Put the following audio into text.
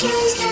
Tuesday.